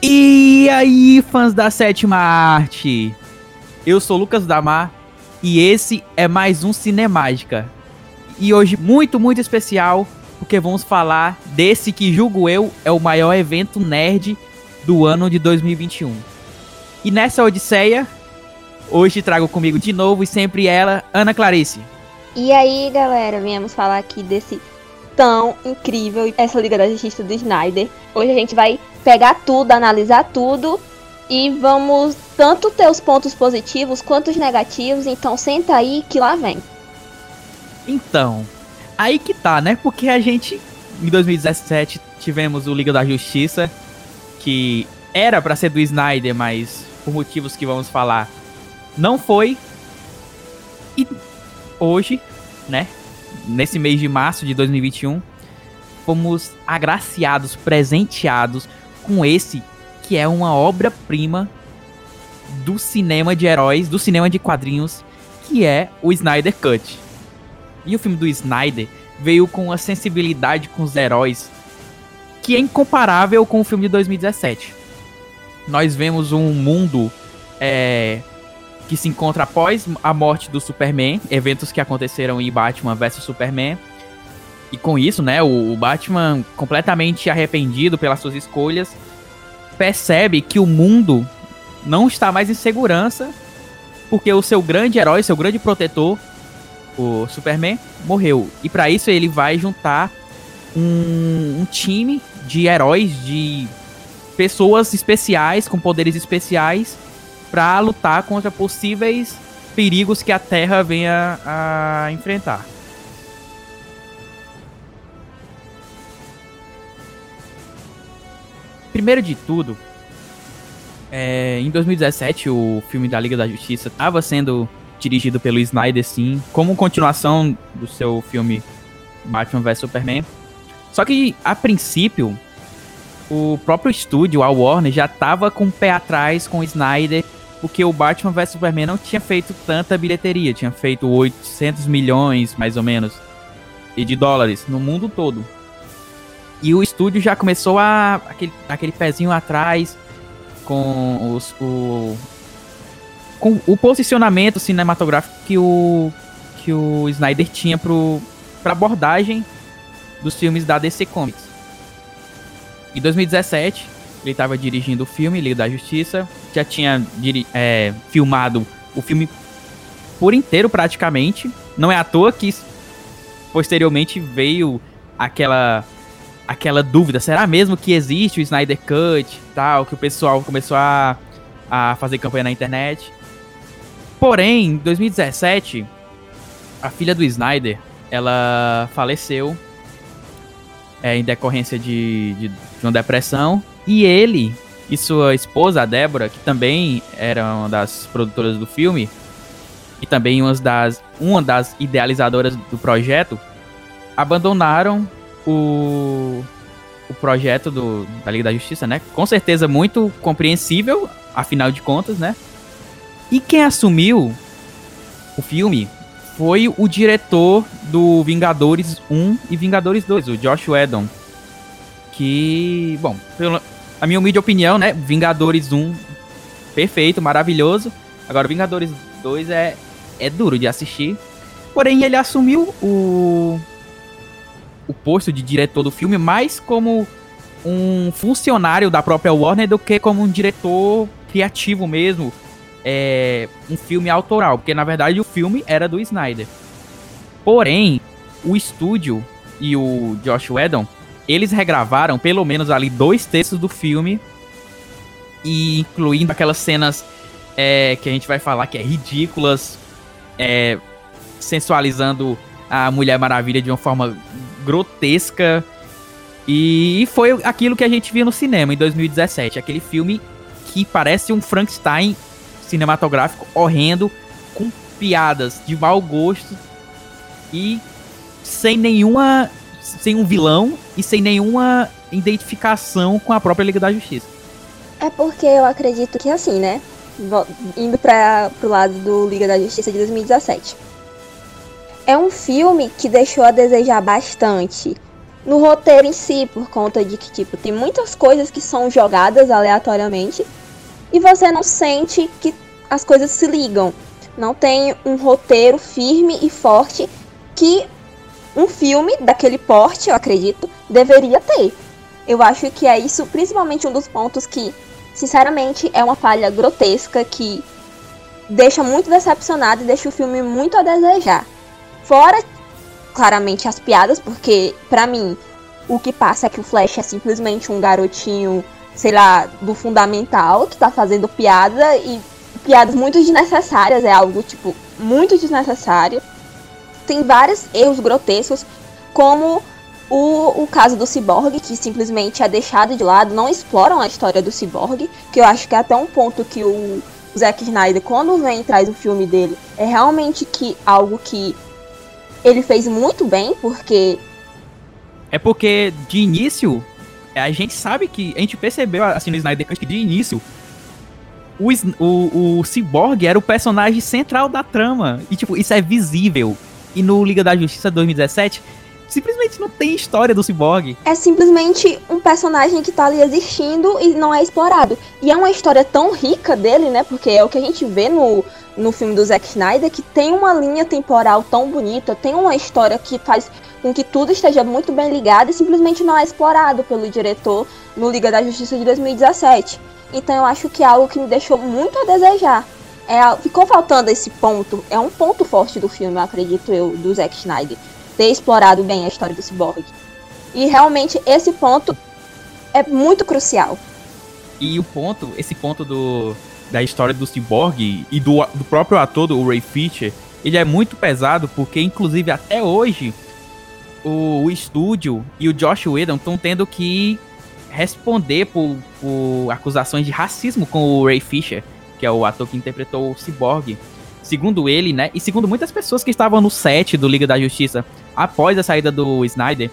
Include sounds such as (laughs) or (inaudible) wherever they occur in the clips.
E aí, fãs da sétima arte? Eu sou Lucas Damar e esse é mais um Cinemágica. E hoje muito, muito especial, porque vamos falar desse que julgo eu é o maior evento nerd do ano de 2021. E nessa odisseia, hoje trago comigo de novo e sempre ela, Ana Clarice. E aí, galera, viemos falar aqui desse tão incrível, essa Liga da Justiça do Snyder. Hoje a gente vai pegar tudo, analisar tudo e vamos tanto ter os pontos positivos quanto os negativos. Então senta aí que lá vem. Então, aí que tá, né? Porque a gente em 2017 tivemos o Liga da Justiça que era para ser do Snyder, mas por motivos que vamos falar, não foi. E hoje, né, nesse mês de março de 2021, fomos agraciados, presenteados com esse que é uma obra-prima do cinema de heróis, do cinema de quadrinhos, que é o Snyder Cut. E o filme do Snyder veio com uma sensibilidade com os heróis que é incomparável com o filme de 2017. Nós vemos um mundo é, que se encontra após a morte do Superman, eventos que aconteceram em Batman vs Superman. E com isso, né, o, Batman completamente arrependido pelas suas escolhas, percebe que o mundo não está mais em segurança porque o seu grande herói, seu grande protetor, o Superman, morreu. E para isso ele vai juntar um, um time de heróis, de pessoas especiais com poderes especiais para lutar contra possíveis perigos que a Terra venha a enfrentar. Primeiro de tudo, é, em 2017 o filme da Liga da Justiça estava sendo dirigido pelo Snyder, sim, como continuação do seu filme Batman vs Superman. Só que, a princípio, o próprio estúdio, a Warner, já estava com o pé atrás com o Snyder porque o Batman vs Superman não tinha feito tanta bilheteria, tinha feito 800 milhões, mais ou menos, de dólares no mundo todo. E o estúdio já começou a aquele, aquele pezinho atrás com os, o com o posicionamento cinematográfico que o que o Snyder tinha pro para abordagem dos filmes da DC Comics. Em 2017, ele estava dirigindo o filme Liga da Justiça, já tinha é, filmado o filme por inteiro praticamente. Não é à toa que posteriormente veio aquela aquela dúvida, será mesmo que existe o Snyder Cut tal, que o pessoal começou a, a fazer campanha na internet. Porém, em 2017, a filha do Snyder, ela faleceu é, em decorrência de, de, de uma depressão e ele e sua esposa, a Débora, que também era uma das produtoras do filme, e também uma das, uma das idealizadoras do projeto, abandonaram o, o projeto do, da Liga da Justiça, né? Com certeza muito compreensível, afinal de contas, né? E quem assumiu o filme foi o diretor do Vingadores 1 e Vingadores 2, o Josh Whedon. Que, bom, pelo, a minha humilde opinião, né? Vingadores 1, perfeito, maravilhoso. Agora, Vingadores 2 é, é duro de assistir. Porém, ele assumiu o, o posto de diretor do filme mais como um funcionário da própria Warner do que como um diretor criativo mesmo. É, um filme autoral, porque na verdade o filme era do Snyder. Porém, o estúdio e o Josh Whedon eles regravaram pelo menos ali dois terços do filme, e incluindo aquelas cenas é, que a gente vai falar que é ridículas, é, sensualizando a Mulher Maravilha de uma forma grotesca. E foi aquilo que a gente viu no cinema em 2017, aquele filme que parece um Frankenstein cinematográfico horrendo, com piadas de mau gosto e sem nenhuma sem um vilão e sem nenhuma identificação com a própria Liga da Justiça. É porque eu acredito que assim, né? Indo para pro lado do Liga da Justiça de 2017. É um filme que deixou a desejar bastante no roteiro em si, por conta de que, tipo, tem muitas coisas que são jogadas aleatoriamente e você não sente que as coisas se ligam. Não tem um roteiro firme e forte que um filme daquele porte, eu acredito, deveria ter. Eu acho que é isso, principalmente um dos pontos que, sinceramente, é uma falha grotesca que deixa muito decepcionado e deixa o filme muito a desejar. Fora, claramente, as piadas, porque, para mim, o que passa é que o Flash é simplesmente um garotinho, sei lá, do fundamental, que tá fazendo piada e piadas muito desnecessárias, é algo, tipo, muito desnecessário. Tem vários erros grotescos, como o, o caso do Cyborg, que simplesmente é deixado de lado, não exploram a história do Cyborg, que eu acho que é até um ponto que o Zack Snyder, quando vem e traz o filme dele, é realmente que algo que ele fez muito bem, porque é porque, de início, a gente sabe que. A gente percebeu, assim, no Snyder Cut, que de início. O, o, o Cyborg era o personagem central da trama. E, tipo, isso é visível. E no Liga da Justiça 2017, simplesmente não tem história do Cyborg. É simplesmente um personagem que tá ali existindo e não é explorado. E é uma história tão rica dele, né? Porque é o que a gente vê no, no filme do Zack Snyder, que tem uma linha temporal tão bonita, tem uma história que faz com que tudo esteja muito bem ligado e simplesmente não é explorado pelo diretor no Liga da Justiça de 2017. Então eu acho que é algo que me deixou muito a desejar. É, ficou faltando esse ponto, é um ponto forte do filme, acredito eu, do Zack Snyder, ter explorado bem a história do Cyborg. E realmente esse ponto é muito crucial. E o ponto, esse ponto do, da história do Cyborg e do, do próprio ator, do Ray Fisher, ele é muito pesado porque, inclusive, até hoje, o, o estúdio e o Josh Whedon estão tendo que responder por, por, acusações de racismo com o Ray Fisher, que é o ator que interpretou o Cyborg. Segundo ele, né, e segundo muitas pessoas que estavam no set do Liga da Justiça após a saída do Snyder,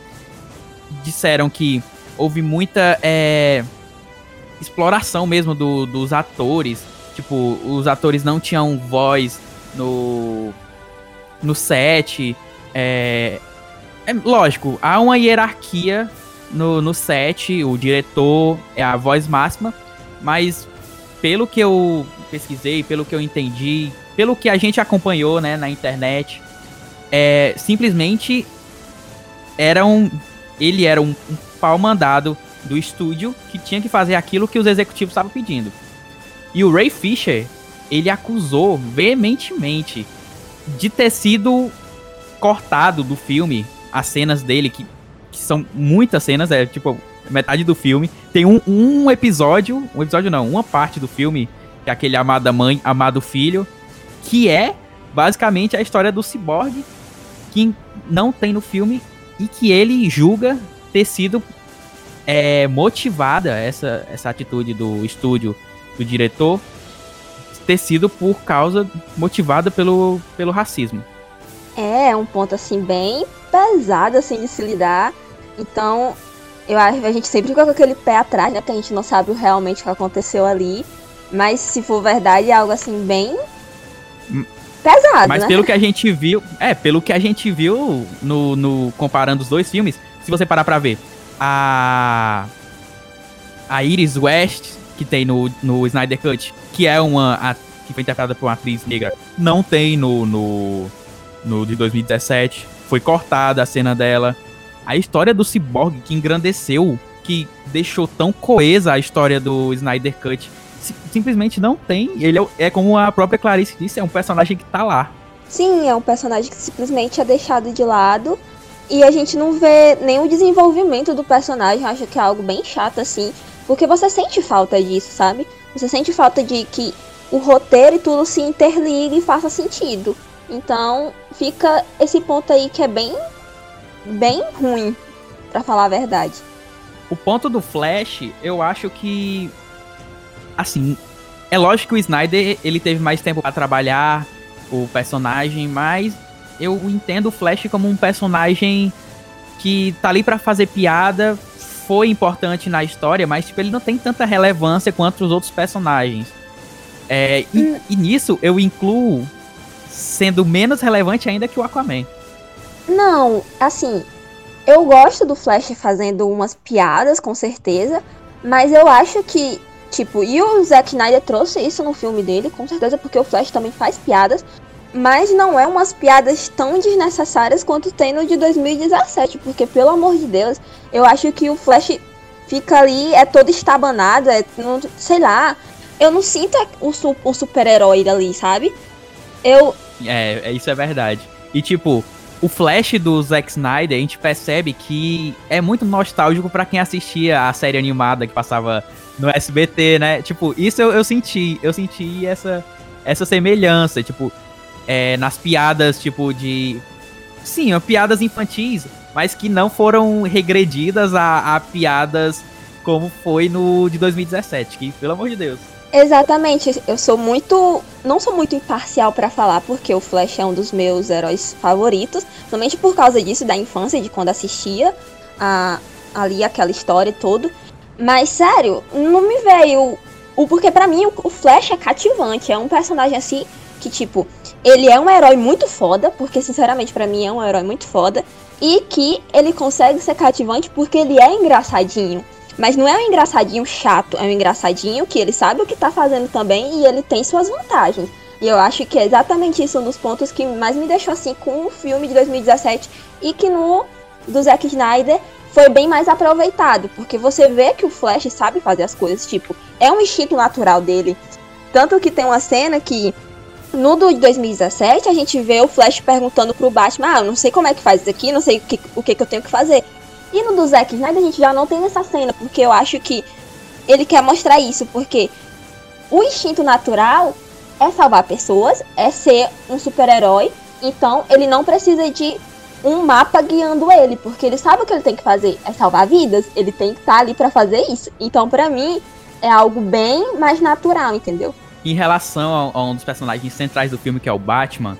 disseram que houve muita é, exploração mesmo do, dos atores. Tipo, os atores não tinham voz no, no set. É, é lógico, há uma hierarquia no, no set, o diretor é a voz máxima, mas pelo que eu pesquisei, pelo que eu entendi, pelo que a gente acompanhou né, na internet, é, simplesmente era um, ele era um, um pau mandado do estúdio que tinha que fazer aquilo que os executivos estavam pedindo. E o Ray Fisher, ele acusou veementemente de ter sido cortado do filme as cenas dele, que, que são muitas cenas, é tipo metade do filme. Tem um, um episódio, um episódio não, uma parte do filme, que é aquele amada mãe, amado filho, que é basicamente a história do ciborgue que não tem no filme e que ele julga ter sido é, motivada essa, essa atitude do estúdio, do diretor, ter sido por causa motivada pelo, pelo racismo. É, é um ponto assim bem pesado assim de se lidar. Então, eu acho a gente sempre fica com aquele pé atrás, né? Porque a gente não sabe realmente o que aconteceu ali. Mas se for verdade, é algo assim bem hum. pesado. Mas né? pelo que a gente viu. É, pelo que a gente viu no, no. Comparando os dois filmes, se você parar pra ver, a. A Iris West, que tem no, no Snyder Cut, que é uma. A, que foi interpretada por uma atriz negra, não tem no, no no de 2017. Foi cortada a cena dela. A história do Cyborg que engrandeceu, que deixou tão coesa a história do Snyder Cut, simplesmente não tem. Ele é, é, como a própria Clarice disse, é um personagem que tá lá. Sim, é um personagem que simplesmente é deixado de lado. E a gente não vê nenhum desenvolvimento do personagem, acho que é algo bem chato assim. Porque você sente falta disso, sabe? Você sente falta de que o roteiro e tudo se interligue e faça sentido. Então, fica esse ponto aí que é bem bem ruim, para falar a verdade. O ponto do Flash, eu acho que assim, é lógico que o Snyder ele teve mais tempo para trabalhar o personagem, mas eu entendo o Flash como um personagem que tá ali para fazer piada, foi importante na história, mas tipo, ele não tem tanta relevância quanto os outros personagens. É, e, hum. e, nisso eu incluo sendo menos relevante ainda que o Aquaman. Não, assim, eu gosto do Flash fazendo umas piadas, com certeza, mas eu acho que, tipo, e o Zack Snyder trouxe isso no filme dele, com certeza, porque o Flash também faz piadas, mas não é umas piadas tão desnecessárias quanto tem no de 2017, porque pelo amor de Deus, eu acho que o Flash fica ali, é todo estabanado, é, não, sei lá, eu não sinto o, o super-herói ali, sabe? Eu. É, isso é verdade. E tipo, o Flash do Zack Snyder, a gente percebe que é muito nostálgico para quem assistia a série animada que passava no SBT, né? Tipo, isso eu, eu senti, eu senti essa, essa semelhança, tipo, é, nas piadas, tipo, de. Sim, piadas infantis, mas que não foram regredidas a, a piadas como foi no de 2017, que, pelo amor de Deus. Exatamente, eu sou muito. Não sou muito imparcial para falar, porque o Flash é um dos meus heróis favoritos, somente por causa disso, da infância, de quando assistia a, ali aquela história e tudo. Mas sério, não me veio. O, porque para mim o, o Flash é cativante, é um personagem assim que, tipo, ele é um herói muito foda, porque sinceramente para mim é um herói muito foda, e que ele consegue ser cativante porque ele é engraçadinho. Mas não é um engraçadinho chato, é um engraçadinho que ele sabe o que tá fazendo também e ele tem suas vantagens. E eu acho que é exatamente isso um dos pontos que mais me deixou assim com o filme de 2017 e que no do Zack Snyder foi bem mais aproveitado, porque você vê que o Flash sabe fazer as coisas, tipo, é um instinto natural dele. Tanto que tem uma cena que no do 2017 a gente vê o Flash perguntando pro Batman: "Ah, eu não sei como é que faz isso aqui, não sei o que, o que, que eu tenho que fazer". E no do Zack Snyder a gente já não tem essa cena, porque eu acho que ele quer mostrar isso, porque o instinto natural é salvar pessoas, é ser um super-herói, então ele não precisa de um mapa guiando ele, porque ele sabe o que ele tem que fazer, é salvar vidas, ele tem que estar tá ali para fazer isso. Então, para mim, é algo bem mais natural, entendeu? Em relação a, a um dos personagens centrais do filme, que é o Batman,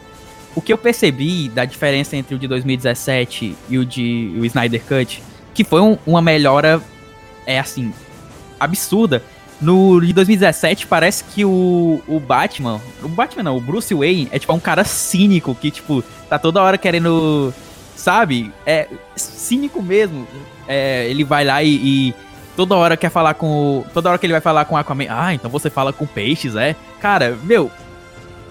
o que eu percebi da diferença entre o de 2017 e o de o Snyder Cut, que foi um, uma melhora, é assim, absurda. No de 2017 parece que o, o Batman, o Batman não, o Bruce Wayne é tipo um cara cínico que tipo tá toda hora querendo, sabe? É cínico mesmo. É, ele vai lá e, e toda hora quer falar com. Toda hora que ele vai falar com Aquaman. Ah, então você fala com peixes, é? Cara, meu,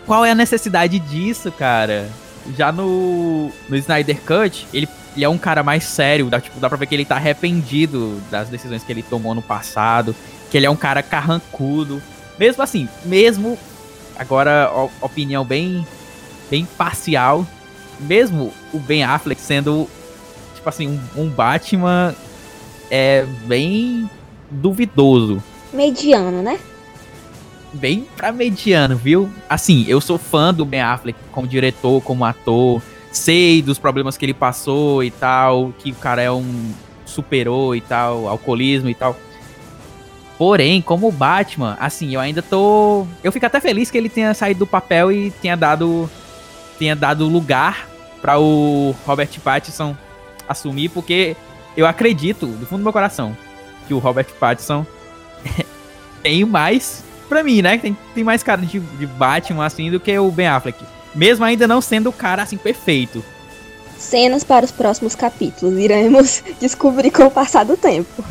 qual é a necessidade disso, cara? Já no, no Snyder Cut, ele, ele é um cara mais sério, dá, tipo, dá pra ver que ele tá arrependido das decisões que ele tomou no passado, que ele é um cara carrancudo. Mesmo assim, mesmo, agora, opinião bem, bem parcial, mesmo o Ben Affleck sendo, tipo assim, um, um Batman é bem duvidoso. Mediano, né? Bem pra mediano, viu? Assim, eu sou fã do Ben Affleck como diretor, como ator. Sei dos problemas que ele passou e tal, que o cara é um superou e tal, alcoolismo e tal. Porém, como Batman, assim, eu ainda tô. Eu fico até feliz que ele tenha saído do papel e tenha dado. tenha dado lugar para o Robert Pattinson assumir, porque eu acredito, do fundo do meu coração, que o Robert Pattinson (laughs) tem mais pra mim, né? Tem, tem mais cara de, de Batman, assim, do que o Ben Affleck. Mesmo ainda não sendo o cara, assim, perfeito. Cenas para os próximos capítulos. Iremos (laughs) descobrir com o passar do tempo.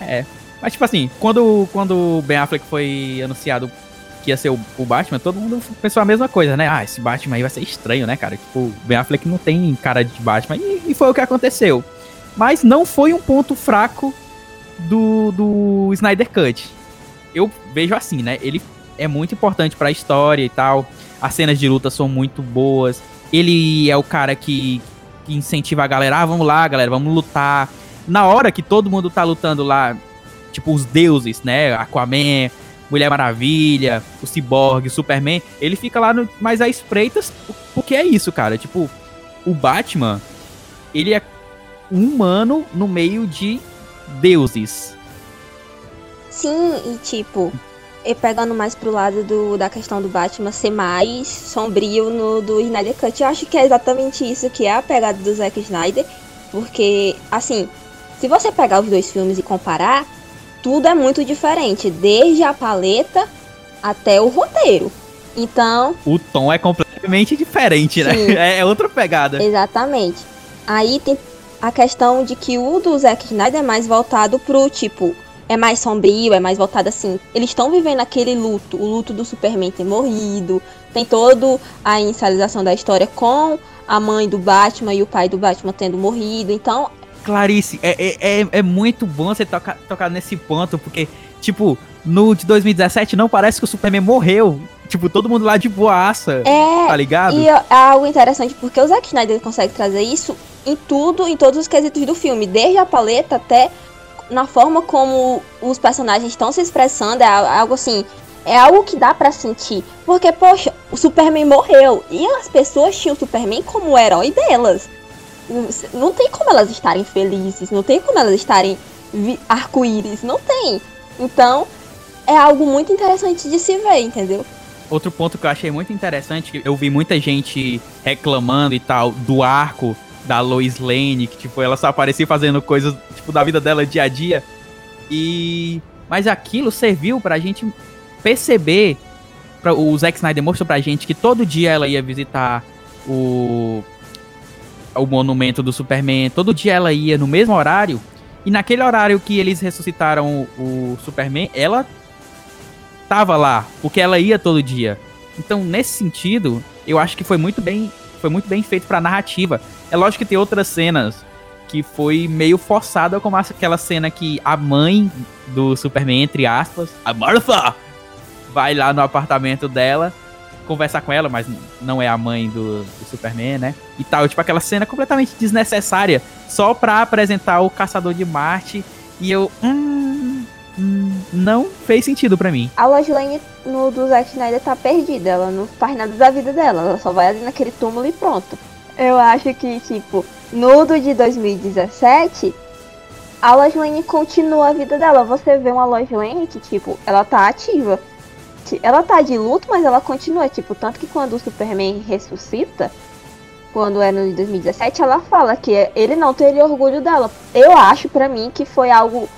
É. Mas, tipo assim, quando, quando o Ben Affleck foi anunciado que ia ser o, o, Batman, todo mundo pensou a mesma coisa, né? Ah, esse Batman aí vai ser estranho, né, cara? Tipo, o Ben Affleck não tem cara de Batman. E, e foi o que aconteceu. Mas não foi um ponto fraco do, do Snyder Cut eu vejo assim, né? Ele é muito importante para a história e tal. As cenas de luta são muito boas. Ele é o cara que, que incentiva a galera, ah, vamos lá, galera, vamos lutar. Na hora que todo mundo tá lutando lá, tipo os deuses, né? Aquaman, Mulher Maravilha, o Cyborg, Superman, ele fica lá no, mais às espreitas, porque é isso, cara. Tipo, o Batman, ele é um humano no meio de deuses. Sim, e tipo, e pegando mais pro lado do, da questão do Batman ser mais sombrio no do Snyder Cut, eu acho que é exatamente isso que é a pegada do Zack Snyder, porque, assim, se você pegar os dois filmes e comparar, tudo é muito diferente, desde a paleta até o roteiro. Então. O tom é completamente diferente, né? (laughs) É, é outra pegada. Exatamente. Aí tem a questão de que o do Zack Snyder é mais voltado pro tipo. É mais sombrio, é mais voltado assim. Eles estão vivendo aquele luto, o luto do Superman ter morrido. Tem todo a inicialização da história com a mãe do Batman e o pai do Batman tendo morrido. Então. Clarice, é, é, é, é muito bom você tocar, tocar nesse ponto, porque, tipo, no de 2017 não parece que o Superman morreu. Tipo, todo mundo lá de boaça. É. Tá ligado? E é algo interessante, porque o Zack Snyder consegue trazer isso em tudo, em todos os quesitos do filme, desde a paleta até na forma como os personagens estão se expressando, é algo assim, é algo que dá para sentir. Porque, poxa, o Superman morreu e as pessoas tinham o Superman como o herói delas. Não tem como elas estarem felizes, não tem como elas estarem arco-íris, não tem. Então, é algo muito interessante de se ver, entendeu? Outro ponto que eu achei muito interessante, eu vi muita gente reclamando e tal do arco da Lois Lane, que tipo, ela só aparecia fazendo coisas tipo da vida dela dia a dia. E mas aquilo serviu pra gente perceber pra, o Zack Snyder mostrou pra gente que todo dia ela ia visitar o o monumento do Superman, todo dia ela ia no mesmo horário e naquele horário que eles ressuscitaram o, o Superman, ela tava lá, porque ela ia todo dia. Então, nesse sentido, eu acho que foi muito bem, foi muito bem feito pra narrativa. É lógico que tem outras cenas que foi meio forçada, como aquela cena que a mãe do Superman, entre aspas, a Martha, vai lá no apartamento dela conversar com ela, mas não é a mãe do, do, Superman, né? E tal, tipo aquela cena completamente desnecessária, só pra apresentar o Caçador de Marte. E eu, hum, hum, não fez sentido para mim. A Lois Lane no do Zack Snyder tá perdida, ela não faz nada da vida dela, ela só vai ali naquele túmulo e pronto. Eu acho que, tipo, no do de 2017, a Lois Lane continua a vida dela. Você vê uma Lois Lane que, tipo, ela tá ativa. Ela tá de luto, mas ela continua, tipo, tanto que quando o Superman ressuscita, quando é no 2017, ela fala que ele não teria orgulho dela. Eu acho para mim que foi algo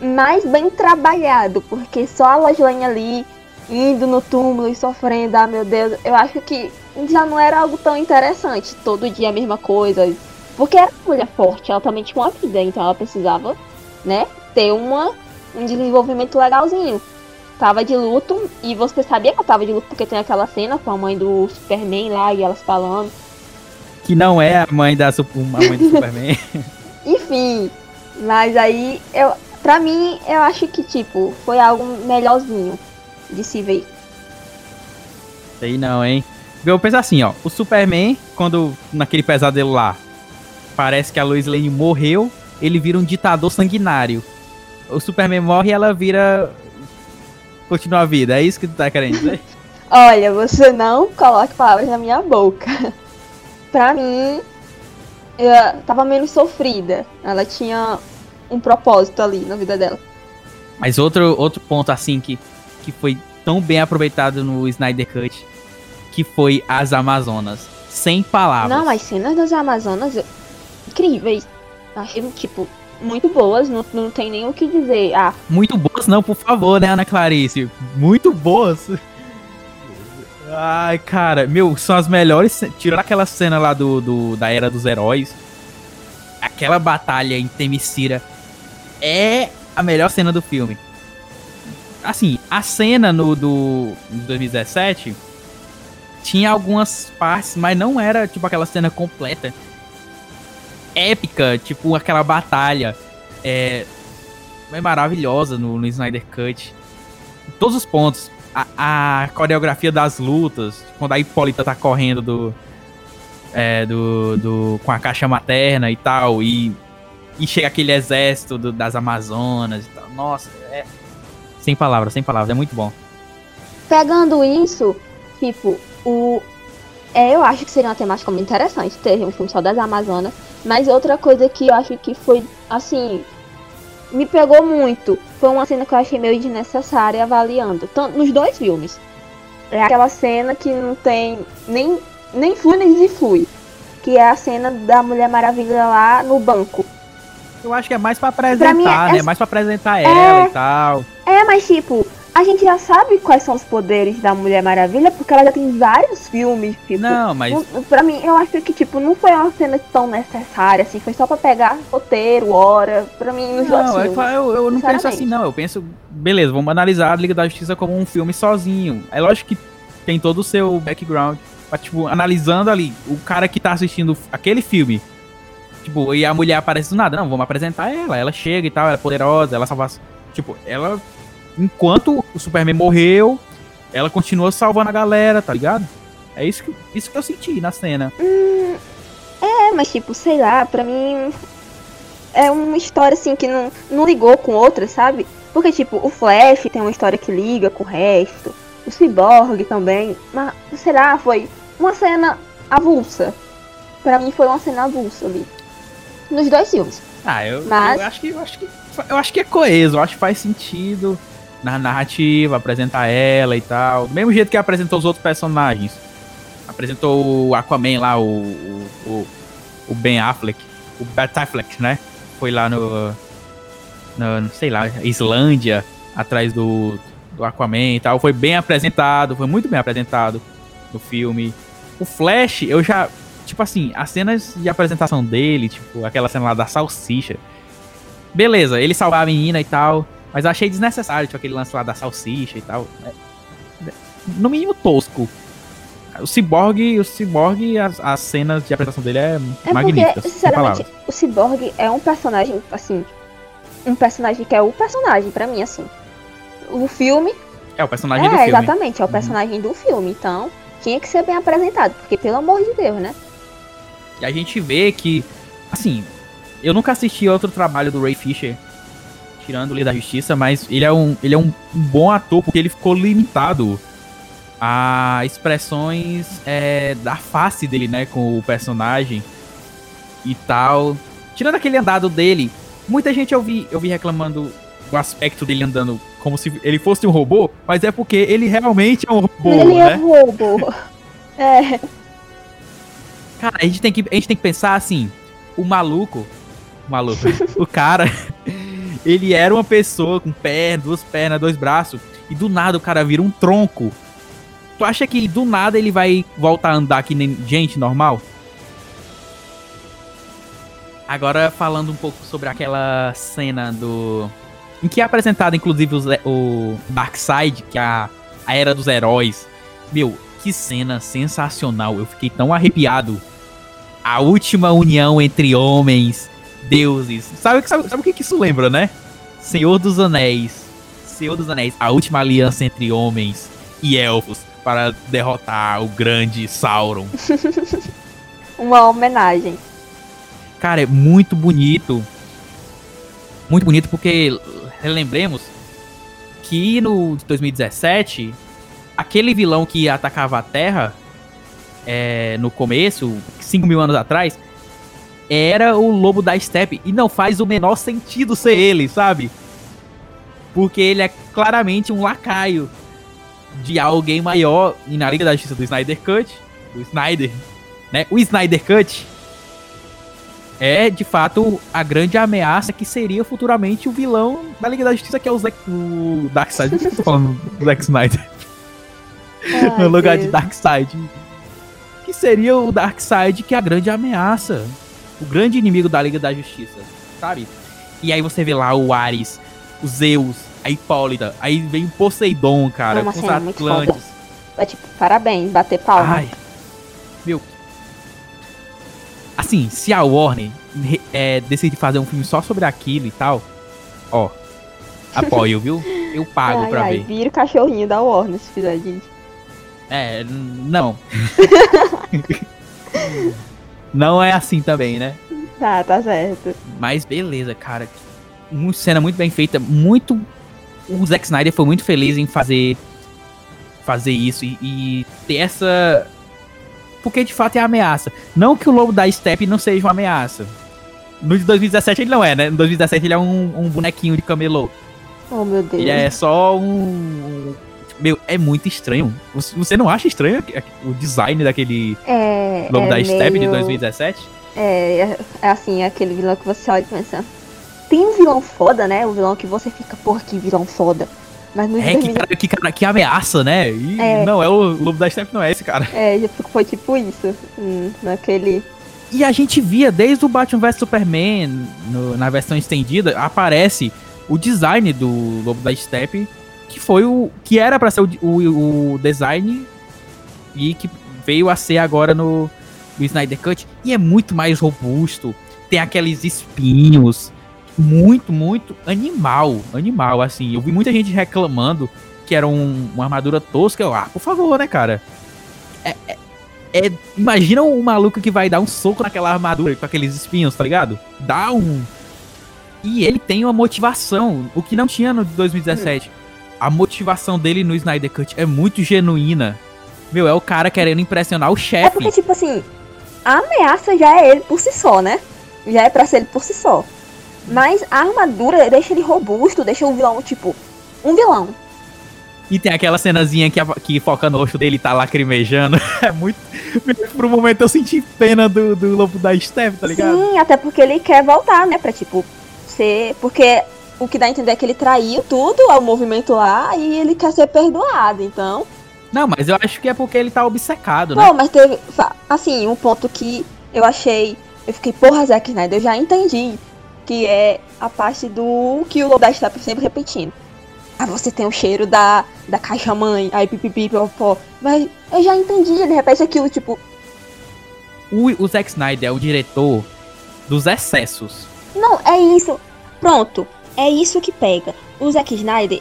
mais bem trabalhado, porque só a Lois Lane ali indo no túmulo e sofrendo, ah meu Deus, eu acho que já não era algo tão interessante, todo dia a mesma coisa. Porque era uma mulher forte, ela também tinha uma vida, então ela precisava, né, ter uma, um desenvolvimento legalzinho. Tava de luto, e você sabia que ela tava de luto porque tem aquela cena com a mãe do Superman lá e elas falando. Que não é a mãe da a mãe do Superman. (laughs) (laughs) Enfim, mas aí eu, pra mim, eu acho que tipo, foi algo melhorzinho de se ver. Sei não, hein? Eu penso assim, ó. O Superman, quando naquele pesadelo lá, parece que a Lois Lane morreu, ele vira um ditador sanguinário. O Superman morre e ela vira. Continua a vida. É isso que tu tá querendo dizer? (laughs) Olha, você não coloque palavras na minha boca. (laughs) pra mim, eu tava menos sofrida. Ela tinha um propósito ali na vida dela. Mas outro, outro ponto, assim, que que foi tão bem aproveitado no Snyder Cut, que foi as Amazonas. Sem palavras. Não, as cenas das Amazonas incríveis. Achei, tipo, muito boas, não, não tem nem o que dizer. Ah. Muito boas não, por favor, né, Ana Clarice? Muito boas. Ai, cara, meu, são as melhores. Tirando aquela cena lá do, do da Era dos Heróis. Aquela batalha em Temicira é a melhor cena do filme assim, a cena no do 2017 tinha algumas partes, mas não era tipo aquela cena completa épica, tipo aquela batalha é, é maravilhosa no, no Snyder Cut. todos os pontos. A, a, coreografia das lutas, quando a Hipólita tá correndo do, é, do, do, com a caixa materna e tal, e, e chega aquele exército do, das Amazonas e tal. Nossa, é, sem palavras, sem palavras, é muito bom. Pegando isso, tipo, o. É, eu acho que seria uma temática muito interessante ter um filme só das Amazonas. Mas outra coisa que eu acho que foi, assim, me pegou muito. Foi uma cena que eu achei meio desnecessária avaliando. Tanto nos dois filmes. É aquela cena que não tem nem, nem flui nem desflui. Que é a cena da Mulher Maravilha lá no banco. Eu acho que é mais pra apresentar, pra é, né? É mais pra apresentar é, ela e tal. É, mas tipo, a gente já sabe quais são os poderes da Mulher Maravilha, porque ela já tem vários filmes, tipo. Não, mas. Não, pra mim, eu acho que, tipo, não foi uma cena tão necessária, assim, foi só pra pegar roteiro, hora, pra mim, dois Não, eu, filmes. eu, eu não penso assim, não. Eu penso, beleza, vamos analisar a Liga da Justiça como um filme sozinho. É lógico que tem todo o seu background. Mas, tipo, analisando ali, o cara que tá assistindo aquele filme, tipo, e a mulher aparece do nada. Não, vamos apresentar ela. Ela chega e tal, ela é poderosa, ela salva. Tipo, ela. Enquanto o Superman morreu, ela continua salvando a galera, tá ligado? É isso que, isso que eu senti na cena. É, mas, tipo, sei lá, pra mim. É uma história, assim, que não, não ligou com outra, sabe? Porque, tipo, o Flash tem uma história que liga com o resto. O Cyborg também. Mas, sei lá, foi uma cena avulsa. Pra mim foi uma cena avulsa ali. Nos dois filmes. Ah, eu, Mas- eu acho que eu acho que eu acho que é coeso, eu acho que faz sentido na narrativa apresentar ela e tal. Do mesmo jeito que apresentou os outros personagens. Apresentou o Aquaman lá, o o, o, Ben Affleck, o Ben Affleck, né? Foi lá no, no sei lá, Islândia, atrás do do Aquaman e tal, foi bem apresentado, foi muito bem apresentado no filme. O Flash, eu já tipo assim, as cenas de apresentação dele, tipo, aquela cena lá da salsicha. Beleza, ele salvar a menina e tal, mas eu achei desnecessário, tipo, aquele lance lá da salsicha e tal. É- no mínimo tosco. O Cyborg, o Cyborg, as, as cenas de apresentação dele é, É magníficas. porque, sinceramente, o Cyborg é um personagem, assim. Um personagem que é o personagem, pra mim, assim. O filme. É o personagem é, do filme. exatamente, é o Uhum. personagem do filme. Então, tinha que ser bem apresentado. Porque, pelo amor de Deus, né? E a gente vê que, assim, eu nunca assisti outro trabalho do Ray Fisher, tirando o Lei da Justiça, mas ele é um, ele é um, um bom ator porque ele ficou limitado a expressões é, da face dele, né, com o personagem e tal. Tirando aquele andado dele, muita gente eu vi, eu vi reclamando do aspecto dele andando como se ele fosse um robô, mas é porque ele realmente é um robô, ele né? é roubo. (laughs) é. Cara, a gente tem que, a gente tem que pensar assim, o maluco, o maluco, (laughs) o cara, ele era uma pessoa com perna, duas pernas, dois braços, e do nada o cara vira um tronco. Tu acha que do nada ele vai voltar a andar que nem gente normal? Agora falando um pouco sobre aquela cena do em que é apresentado inclusive os- o Darkseid, que é a, a era dos heróis. Meu, que cena sensacional. Eu fiquei tão arrepiado. A última união entre homens, deuses. Sabe, sabe, sabe o que que isso lembra, né? Senhor dos Anéis. Senhor dos Anéis. A última aliança entre homens e elfos para derrotar o grande Sauron. (laughs) Uma homenagem. Cara, é muito bonito. Muito bonito porque, relembremos que no 2017, aquele vilão que atacava a Terra é, no começo, 5 mil anos atrás, era o Lobo da Steppe. E não faz o menor sentido ser ele, sabe? Porque ele é claramente um lacaio de alguém maior. E na Liga da Justiça do Snyder Cut, do Snyder, né? O Snyder Cut é de fato a grande ameaça que seria futuramente o vilão da Liga da Justiça, que é o, Zack, o Darkseid. Por que eu tô falando do Zack Snyder? Ai, no lugar de Deus. Darkseid. Que seria o Darkseid, que é a grande ameaça. O grande inimigo da Liga da Justiça, sabe? E aí você vê lá o Ares, o Zeus, a Hipólita, aí vem o Poseidon, cara, É com os muito Atlantes. É tipo, parabéns, bater palma. Ai. Meu. Assim, se a Warner é, decidir fazer um filme só sobre aquilo e tal, ó. (laughs) Apoio, viu? Eu pago ai, pra ai, ver. vira o cachorrinho da Warner se fizer gente. É, não. (laughs) não é assim também, né? Tá, tá certo. Mas beleza, cara. Uma cena muito bem feita, muito. O Zack Snyder foi muito feliz em fazer fazer isso e, e ter essa. Porque de fato é ameaça. Não que o Lobo da Steppe não seja uma ameaça. No de 2017 ele não é, né? No 2017 ele é um, um bonequinho de camelô. Oh, meu Deus. Ele é só um. Meu, é muito estranho. Você não acha estranho o design daquele É, Lobo é da Steppe de meio- 2017? É, é, é assim, aquele vilão que você olha e pensa. Tem um vilão foda, né? O vilão que você fica, porra, que vilão foda. Mas no É, que cara, que cara, que ameaça, né? E É. não, é o Lobo da Steppe, não é esse cara. É, foi tipo isso. Hum, naquele. E a gente via desde o Batman vs Superman, no- na versão estendida, aparece o design do Lobo da Steppe, que foi o. que era pra ser o, o- o design e que veio a ser agora no, no Snyder Cut. E é muito mais robusto. Tem aqueles espinhos. Muito, muito animal. Animal, assim. Eu vi muita gente reclamando que era um- uma armadura tosca. Eu, ah, por favor, né, cara? É, é- é- imagina um maluco que vai dar um soco naquela armadura com aqueles espinhos, tá ligado? Dá um. E ele tem uma motivação, o que não tinha no 2017. A motivação dele no Snyder Cut é muito genuína. Meu, é o cara querendo impressionar o É chefe. porque, tipo assim, a ameaça já é ele por si só, né? Já é pra ser ele por si só. Mas a armadura deixa ele robusto, deixa o vilão, tipo, um vilão. E tem aquela cenazinha que, a- que foca no rosto dele e tá lacrimejando. (laughs) É muito. Por um momento eu senti pena do, do lobo da Steph, tá ligado? Sim, até porque ele quer voltar, né? Pra, tipo, ser. Porque o que dá a entender é que ele traiu tudo ao movimento lá e ele quer ser perdoado. Então. Não, mas eu acho que é porque ele tá obcecado, né? Pô, mas teve. Assim, um ponto que eu achei. Eu fiquei, porra, Zack Snyder, eu já entendi. Que é a parte do que o da Steppe sempre repetindo. Ah, você tem o cheiro da, da caixa mãe, aí pipipi, pó. Mas eu já entendi, ele repete aquilo, tipo, O, o Zack Snyder é o diretor dos excessos. Não, é isso. Pronto. É isso que pega. O Zack Snyder,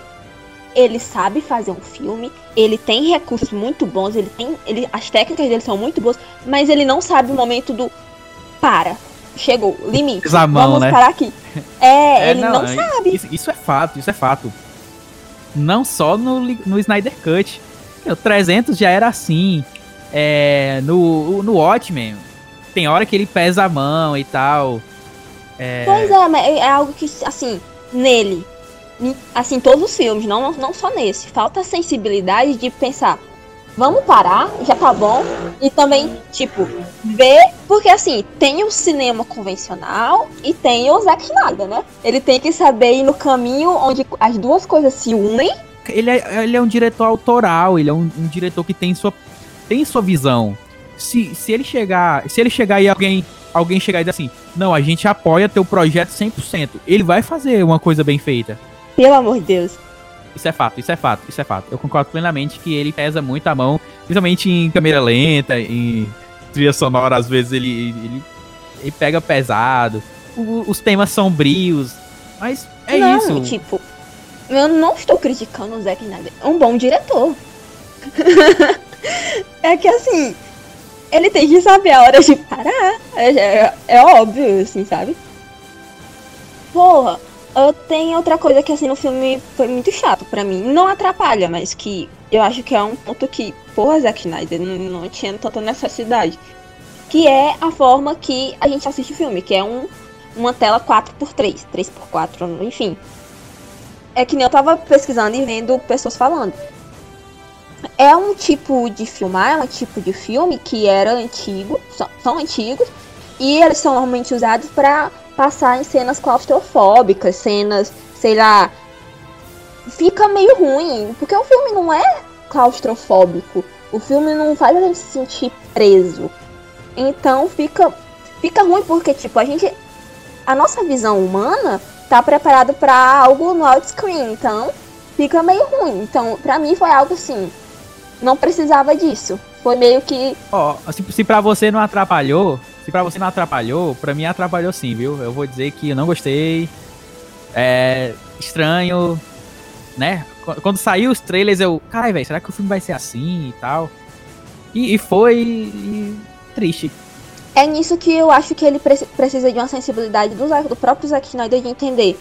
ele sabe fazer um filme, ele tem recursos muito bons, ele tem. Ele, as técnicas dele são muito boas, mas ele não sabe o momento do. Para. Chegou, limite. Mão, Vamos né? parar aqui. É, (laughs) É, ele não, é- sabe. Isso, isso é fato, isso é fato. Não só no, no Snyder Cut. O 300 já era assim. É, no, no Watchmen, tem hora que ele pesa a mão e tal. É, Pois é, mas é algo que, assim, nele. Assim, todos os filmes, não, não só nesse. Falta a sensibilidade de pensar. Vamos parar, já tá bom. E também, tipo, ver. Porque assim, tem o cinema convencional e tem o Zack Snyder, né? Ele tem que saber ir no caminho onde as duas coisas se unem. ele, é, ele é um diretor autoral, ele é um, um diretor que tem sua, tem sua visão. Se, se ele chegar, se ele chegar e alguém, alguém chegar e dizer assim, não, a gente apoia teu projeto 100%, ele vai fazer uma coisa bem feita. Pelo amor de Deus. Isso é fato, isso é fato, isso é fato. Eu concordo plenamente que ele pesa muito a mão, principalmente em câmera lenta, em trilha sonora, às vezes ele, ele, ele pega pesado. O- os temas sombrios, mas é não, isso. tipo, eu não estou criticando o Zack Snyder. É um bom diretor. (laughs) é que assim, ele tem que saber a hora de parar. É, é- é óbvio, assim, sabe? Porra, eu tenho outra coisa que assim no filme foi muito chato pra mim. Não atrapalha, mas que eu acho que é um ponto que, porra, Zack Snyder, não, não tinha tanta necessidade. Que é a forma que a gente assiste o filme, que é um, uma tela 4x3, 3x4, enfim. É que nem eu tava pesquisando e vendo pessoas falando. É um tipo de filmar, é um tipo de filme que era antigo, são, são antigos, e eles são normalmente usados pra passar em cenas claustrofóbicas, cenas, sei lá. Fica meio ruim, porque o filme não é claustrofóbico. O filme não faz a gente se sentir preso. Então fica fica ruim porque tipo, a gente a nossa visão humana tá preparada pra algo no widescreen, então fica meio ruim. Então, pra mim foi algo assim, não precisava disso. Foi meio que Ó, se, se pra você não atrapalhou, se pra você não atrapalhou, pra mim atrapalhou sim, viu? Eu vou dizer que eu não gostei. É estranho, né? Qu- Quando saiu os trailers, eu, carai, velho, será que o filme vai ser assim e tal? E, e foi e- triste. É nisso que eu acho que ele preci- precisa de uma sensibilidade do, do próprio Zack Snyder de entender.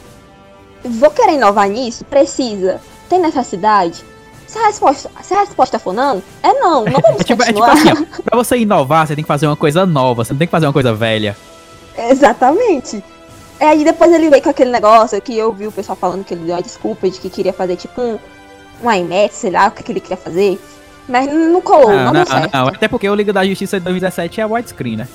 Vou querer inovar nisso? Precisa. Tem necessidade? Se a resposta, se a resposta for não, é não. Não vamos (laughs) É tipo, é tipo continuar. assim, ó, pra você inovar, você tem que fazer uma coisa nova, você não tem que fazer uma coisa velha. Exatamente. É, aí depois ele veio com aquele negócio que eu vi o pessoal falando que ele deu a desculpa de que queria fazer tipo um, um IMAX, sei lá o que, que ele queria fazer. Mas não colou, não, não, deu não, certo. não, até porque o Liga da Justiça de 2017 é widescreen, né?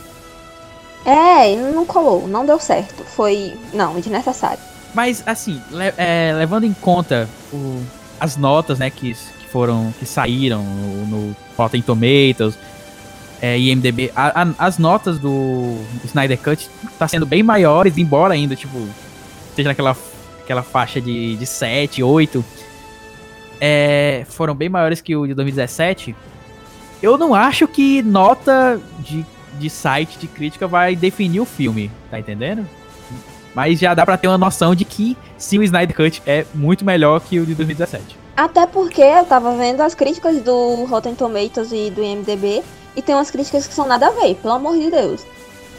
É, não colou, não deu certo. Foi, não, desnecessário. Mas, assim, le- é, levando em conta o, as notas, né, que, que foram, que saíram no, no Rotten Tomatoes, é, IMDB, a, a, as notas do Snyder Cut tá sendo bem maiores, embora ainda, tipo, esteja naquela aquela faixa de, de 7, 8, é, foram bem maiores que o de 2017. Eu não acho que nota de, de site de crítica vai definir o filme, tá entendendo? Mas já dá pra ter uma noção de que sim, o Snyder Cut é muito melhor que o de 2017. Até porque eu tava vendo as críticas do Rotten Tomatoes e do IMDB e tem umas críticas que são nada a ver, pelo amor de Deus.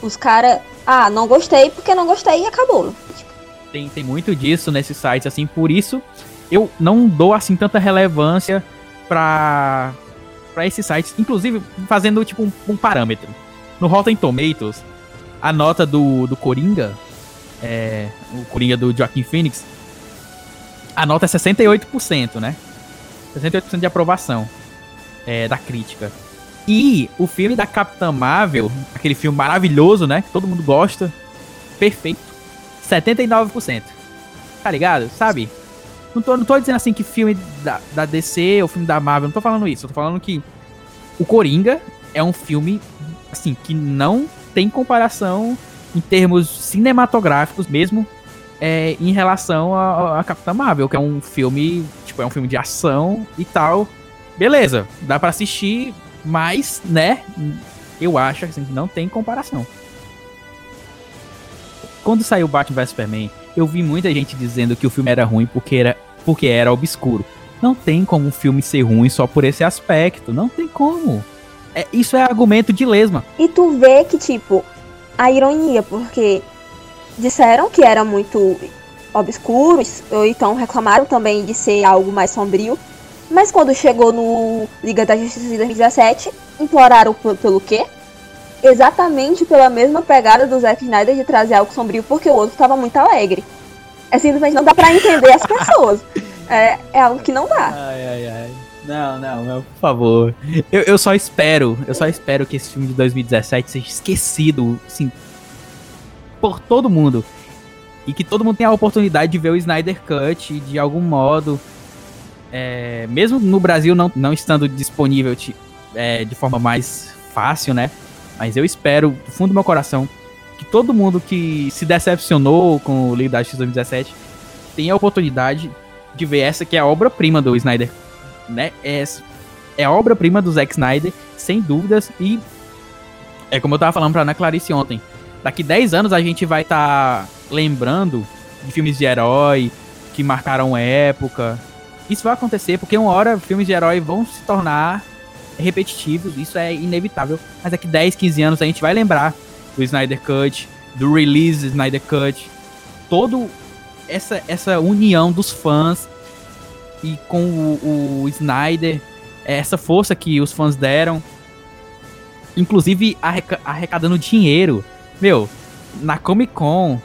Os caras, ah, não gostei porque não gostei e acabou. Tem, tem muito disso nesses sites, assim, por isso eu não dou, assim, tanta relevância pra, pra esses sites. Inclusive, fazendo, tipo, um, um parâmetro. No Rotten Tomatoes, a nota do, do Coringa é, o Coringa do Joaquim Phoenix, a nota é 68%, né? 68% de aprovação é, da crítica. E o filme da Capitã Marvel, aquele filme maravilhoso, né? Que todo mundo gosta, perfeito, 79%. Tá ligado? Sabe? Não tô, não tô dizendo assim que filme da, da DC ou filme da Marvel, não tô falando isso. Eu tô falando que o Coringa é um filme, assim, que não tem comparação em termos cinematográficos mesmo, é, em relação a, a Capitã Marvel, que é um filme, tipo, é um filme de ação e tal. Beleza, dá para assistir, mas, né, eu acho assim, que não tem comparação. Quando saiu Batman vs Superman, eu vi muita gente dizendo que o filme era ruim porque era, porque era obscuro. Não tem como um filme ser ruim só por esse aspecto. Não tem como. É, isso é argumento de lesma. E tu vê que, tipo, a ironia, porque disseram que era muito obscuro, ou então reclamaram também de ser algo mais sombrio. Mas quando chegou no Liga da Justiça de 2017, imploraram pelo quê? Exatamente pela mesma pegada do Zack Snyder de trazer algo sombrio, porque o outro estava muito alegre. É simplesmente não dá pra entender as pessoas. É, é algo que não dá. Ai, ai, ai. Não, não, não, por favor. Eu, eu só espero, eu só espero que esse filme de 2017 seja esquecido, assim, por todo mundo. E que todo mundo tenha a oportunidade de ver o Snyder Cut de algum modo. É, mesmo no Brasil não, não estando disponível de, é, de forma mais fácil, né? Mas eu espero, do fundo do meu coração, que todo mundo que se decepcionou com o Liga da X 2017 tenha a oportunidade de ver essa que é a obra-prima do Snyder né? É, é obra-prima do Zack Snyder, sem dúvidas, e é como eu tava falando pra Ana Clarice ontem. Daqui 10 anos a gente vai estar tá lembrando de filmes de herói que marcaram época. Isso vai acontecer porque uma hora filmes de herói vão se tornar repetitivos, isso é inevitável. Mas daqui 10, 15 anos a gente vai lembrar do Snyder Cut, do release Snyder Cut, todo essa essa união dos fãs e com o, o Snyder, essa força que os fãs deram, inclusive arrecadando dinheiro. Meu, na Comic Con,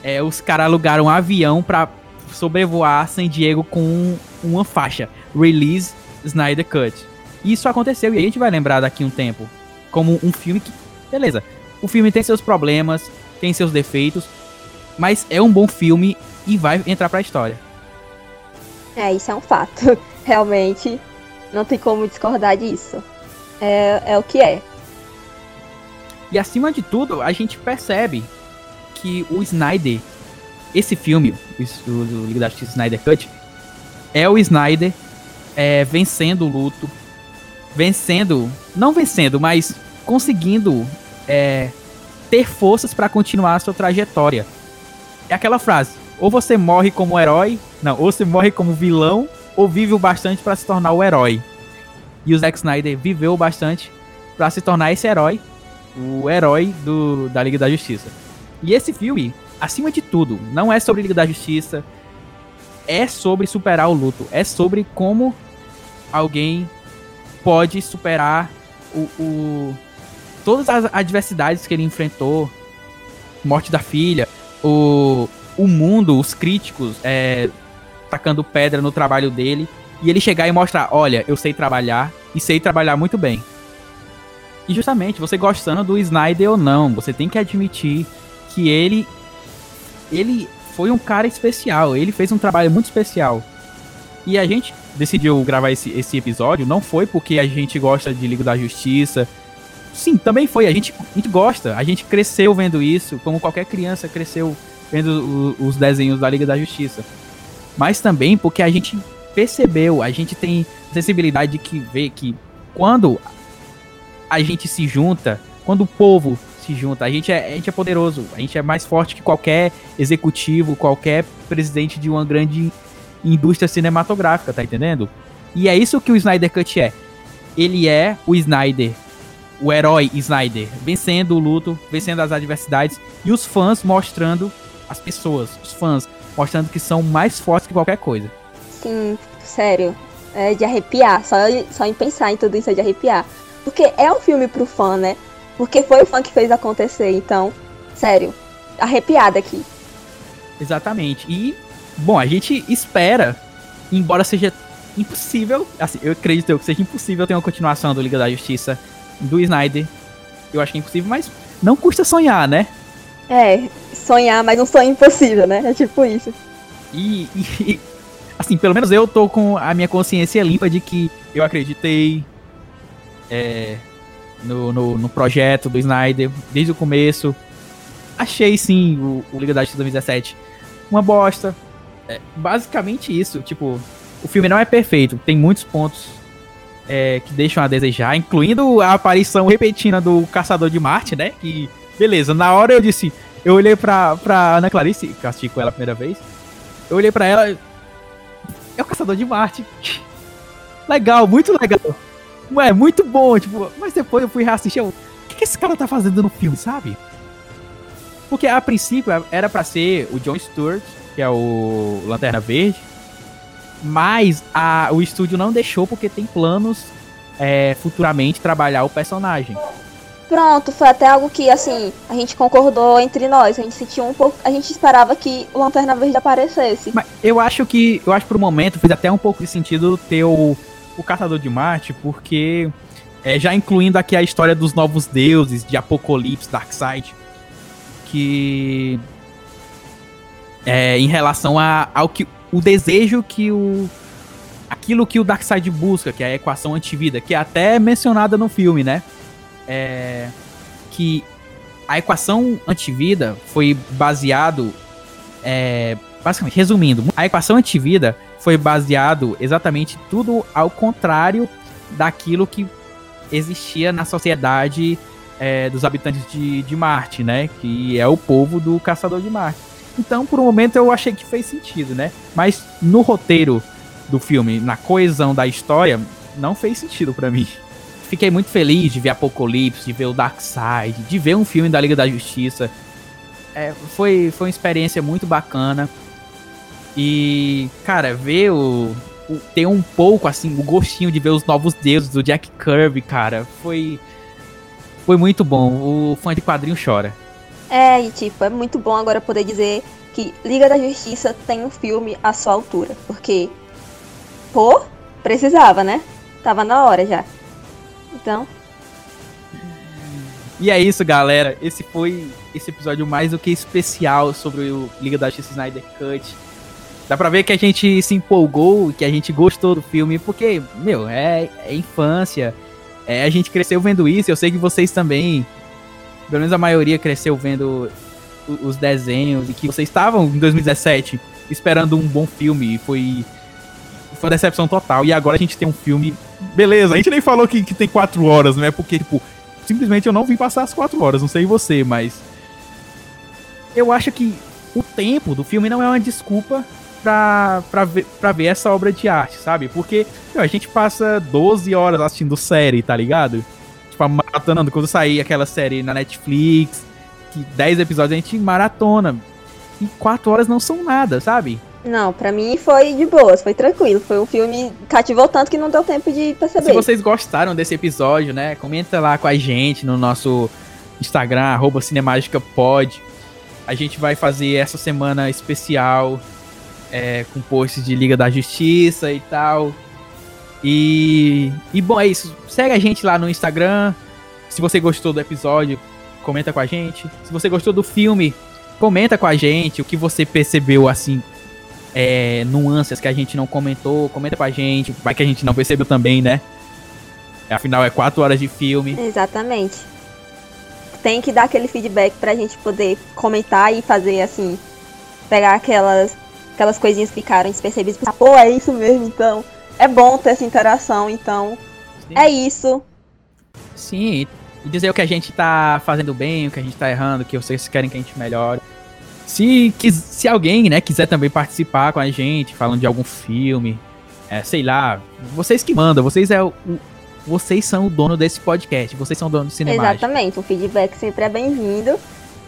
é, os caras alugaram um avião pra sobrevoar San Diego com uma faixa, Release Snyder Cut. Isso aconteceu e a gente vai lembrar daqui um tempo como um filme que, beleza, o filme tem seus problemas, tem seus defeitos, mas é um bom filme e vai entrar pra história. É, isso é um fato. (laughs) Realmente, não tem como discordar disso. É, é o que é. E acima de tudo, a gente percebe que o Snyder, esse filme, o, o Liga da Justiça Snyder Cut, é o Snyder é, vencendo o luto, vencendo, não vencendo, mas conseguindo é, ter forças para continuar a sua trajetória. É aquela frase: ou você morre como herói, não, ou você morre como vilão, ou vive o bastante para se tornar o herói. E o Zack Snyder viveu o bastante para se tornar esse herói, o herói do, da Liga da Justiça. E esse filme, acima de tudo, não é sobre Liga da Justiça, é sobre superar o luto, é sobre como alguém pode superar o, o todas as adversidades que ele enfrentou, morte da filha, o o mundo, os críticos, é, tacando pedra no trabalho dele, e ele chegar e mostrar: olha, eu sei trabalhar e sei trabalhar muito bem. E justamente, você gostando do Snyder ou não, você tem que admitir que ele ele foi um cara especial, ele fez um trabalho muito especial. E a gente decidiu gravar esse, esse episódio não foi porque a gente gosta de Liga da Justiça. Sim, também foi. A gente, a gente gosta. A gente cresceu vendo isso, como qualquer criança cresceu vendo o, os desenhos da Liga da Justiça. Mas também porque a gente percebeu, a gente tem sensibilidade de que vê que quando a gente se junta, quando o povo se junta, a gente, é, a gente é poderoso, a gente é mais forte que qualquer executivo, qualquer presidente de uma grande indústria cinematográfica, tá entendendo? E é isso que o Snyder Cut é. Ele é o Snyder, o herói Snyder, vencendo o luto, vencendo as adversidades e os fãs mostrando as pessoas, os fãs mostrando que são mais fortes que qualquer coisa. Sim, sério. É de arrepiar, só, só em pensar em tudo isso é de arrepiar. Porque é um filme pro fã, né? Porque foi o fã que fez acontecer, então, sério, arrepiada aqui. Exatamente. E Bom, a gente espera, embora seja impossível, assim, eu acredito que seja impossível ter uma continuação do Liga da Justiça do Snyder. Eu acho que é impossível, mas não custa sonhar, né? É, sonhar, mas um sonho impossível, né? É tipo isso. E, e, (laughs) assim, pelo menos eu tô com a minha consciência limpa de que eu acreditei é, no, no, no, projeto do Snyder desde o começo. Achei sim o, o Liga da Justiça 2017 uma bosta, é basicamente isso. Tipo, o filme não é perfeito, tem muitos pontos é, que deixam a desejar, incluindo a aparição repentina do Caçador de Marte, né? Que, beleza, na hora eu disse, eu olhei pra, pra Ana Clarice, que assisti com ela a primeira vez, eu olhei pra ela, é o Caçador de Marte. (laughs) legal, muito legal. Ué, muito bom, tipo, mas depois eu fui reassistir, eu, o que, que esse cara tá fazendo no filme, sabe? Porque a princípio era para ser o John Stewart, que é o Lanterna Verde. Mas a, o estúdio não deixou porque tem planos é, futuramente trabalhar o personagem. Pronto, foi até algo que assim, a gente concordou entre nós. A gente sentiu um pouco. A gente esperava que o Lanterna Verde aparecesse. Mas eu acho que. Eu acho que por um momento fez até um pouco de sentido ter o, o Caçador de Marte, porque. É, já incluindo aqui a história dos novos deuses, de Apocalipse, Darkseid. Que é, em relação a, ao que o desejo que o aquilo que o Darkseid busca, que é a equação antivida, que é até mencionada no filme, né? É, que a equação antivida foi baseado é, basicamente, resumindo, a equação antivida foi baseado exatamente tudo ao contrário daquilo que existia na sociedade é, dos habitantes de, de Marte, né? Que é o povo do caçador de Marte. Então, por um momento, eu achei que fez sentido, né? Mas no roteiro do filme, na coesão da história, não fez sentido para mim. Fiquei muito feliz de ver Apocalipse, de ver o Darkseid, de ver um filme da Liga da Justiça. É, foi, foi uma experiência muito bacana. E, cara, ver o, o, ter um pouco, assim, o gostinho de ver os novos deuses do Jack Kirby, cara, foi. Foi muito bom. O fã de quadrinho chora. É, e tipo, é muito bom agora poder dizer que Liga da Justiça tem um filme à sua altura. Porque, pô, precisava, né? Tava na hora já. Então. E é isso, galera. Esse foi esse episódio mais do que especial sobre o Liga da Justiça Snyder Cut. Dá pra ver que a gente se empolgou, que a gente gostou do filme, porque, meu, é, é infância. É, a gente cresceu vendo isso, eu sei que vocês também pelo menos a maioria cresceu vendo os desenhos e que vocês estavam em 2017 esperando um bom filme e foi foi uma decepção total. E agora a gente tem um filme. Beleza, a gente nem falou que, que tem quatro horas, né? Porque, tipo, simplesmente eu não vi passar as quatro horas, não sei você, mas. Eu acho que o tempo do filme não é uma desculpa pra, pra, ver, pra ver essa obra de arte, sabe? Porque meu, a gente passa 12 horas assistindo série, tá ligado? tipo, maratonando. Quando sair aquela série na Netflix, que 10 episódios a gente maratona. E 4 horas não são nada, sabe? Não, pra mim foi de boas, foi tranquilo. Foi um filme cativou tanto que não deu tempo de perceber. Se vocês gostaram desse episódio, né? Comenta lá com a gente no nosso Instagram, arroba cinemagicapod. A gente vai fazer essa semana especial é, com posts de Liga da Justiça e tal. E, e bom, é isso. Segue a gente lá no Instagram. Se você gostou do episódio, comenta com a gente. Se você gostou do filme, comenta com a gente o que você percebeu assim é, nuances que a gente não comentou, comenta pra gente, vai que a gente não percebeu também, né? Afinal, é quatro horas de filme. Exatamente. Tem que dar aquele feedback pra gente poder comentar e fazer assim, pegar aquelas, aquelas coisinhas ficaram despercebidas. Pô, é isso mesmo, então. É bom ter essa interação, então. Sim. É isso. Sim, e dizer o que a gente tá fazendo bem, o que a gente tá errando, o que vocês querem que a gente melhore. Se, se alguém, né, quiser também participar com a gente, falando de algum filme, é, sei lá, vocês que mandam, vocês é o, vocês são o dono desse podcast, vocês são o dono do cinema. Exatamente, o feedback sempre é bem-vindo.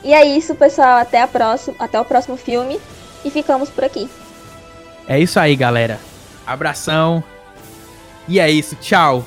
E é isso, pessoal, até a próxima, até o próximo filme e ficamos por aqui. É isso aí, galera. Abração. E é isso, tchau.